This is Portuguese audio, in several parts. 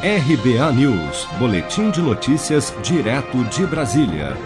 RBA News, Boletim de Notícias, direto de Brasília.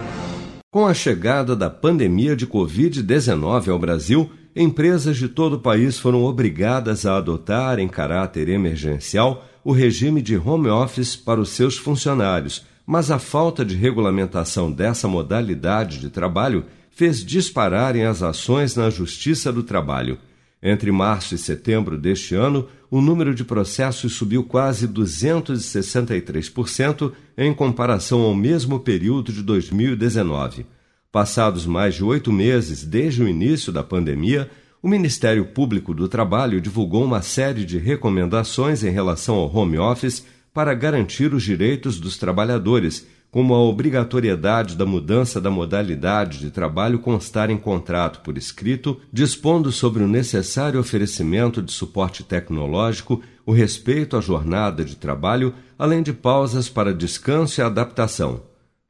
Com a chegada da pandemia de Covid-19 ao Brasil, empresas de todo o país foram obrigadas a adotar, em caráter emergencial, o regime de home office para os seus funcionários, mas a falta de regulamentação dessa modalidade de trabalho fez dispararem as ações na Justiça do Trabalho. Entre março e setembro deste ano, o número de processos subiu quase 263% em comparação ao mesmo período de 2019. Passados mais de oito meses desde o início da pandemia, o Ministério Público do Trabalho divulgou uma série de recomendações em relação ao home office para garantir os direitos dos trabalhadores como a obrigatoriedade da mudança da modalidade de trabalho constar em contrato por escrito, dispondo sobre o necessário oferecimento de suporte tecnológico, o respeito à jornada de trabalho, além de pausas para descanso e adaptação.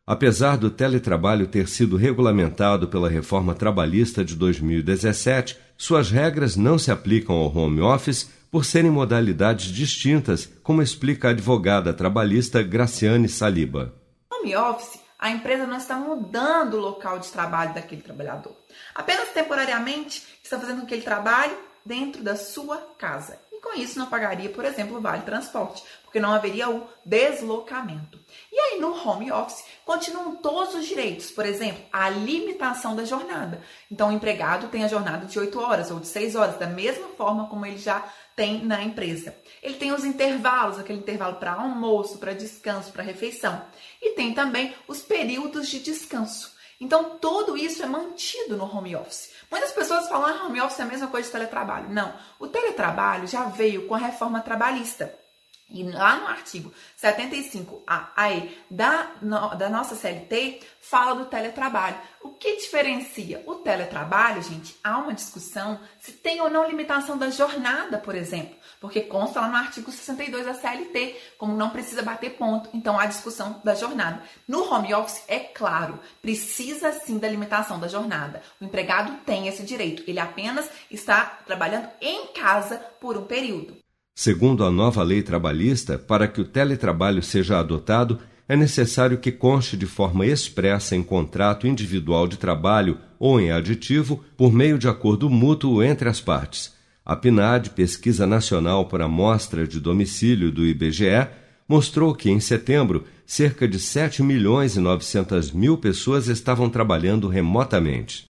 Apesar do teletrabalho ter sido regulamentado pela reforma trabalhista de 2017, suas regras não se aplicam ao home office por serem modalidades distintas, como explica a advogada trabalhista Graciane Saliba home office, a empresa não está mudando o local de trabalho daquele trabalhador. Apenas temporariamente está fazendo com que ele trabalhe dentro da sua casa. Com isso não pagaria, por exemplo, o vale transporte, porque não haveria o deslocamento. E aí no home office continuam todos os direitos, por exemplo, a limitação da jornada. Então o empregado tem a jornada de 8 horas ou de 6 horas, da mesma forma como ele já tem na empresa. Ele tem os intervalos, aquele intervalo para almoço, para descanso, para refeição. E tem também os períodos de descanso. Então, tudo isso é mantido no home office. Muitas pessoas falam que ah, home office é a mesma coisa de teletrabalho. Não, o teletrabalho já veio com a reforma trabalhista. E lá no artigo 75A da, da nossa CLT fala do teletrabalho. O que diferencia o teletrabalho, gente? Há uma discussão se tem ou não limitação da jornada, por exemplo, porque consta lá no artigo 62 da CLT, como não precisa bater ponto, então há discussão da jornada. No home office, é claro, precisa sim da limitação da jornada. O empregado tem esse direito, ele apenas está trabalhando em casa por um período. Segundo a nova lei trabalhista, para que o teletrabalho seja adotado, é necessário que conste de forma expressa em contrato individual de trabalho ou em aditivo, por meio de acordo mútuo entre as partes. A PNAD, Pesquisa Nacional por Amostra de Domicílio do IBGE, mostrou que, em setembro, cerca de 7 milhões e 900 mil pessoas estavam trabalhando remotamente.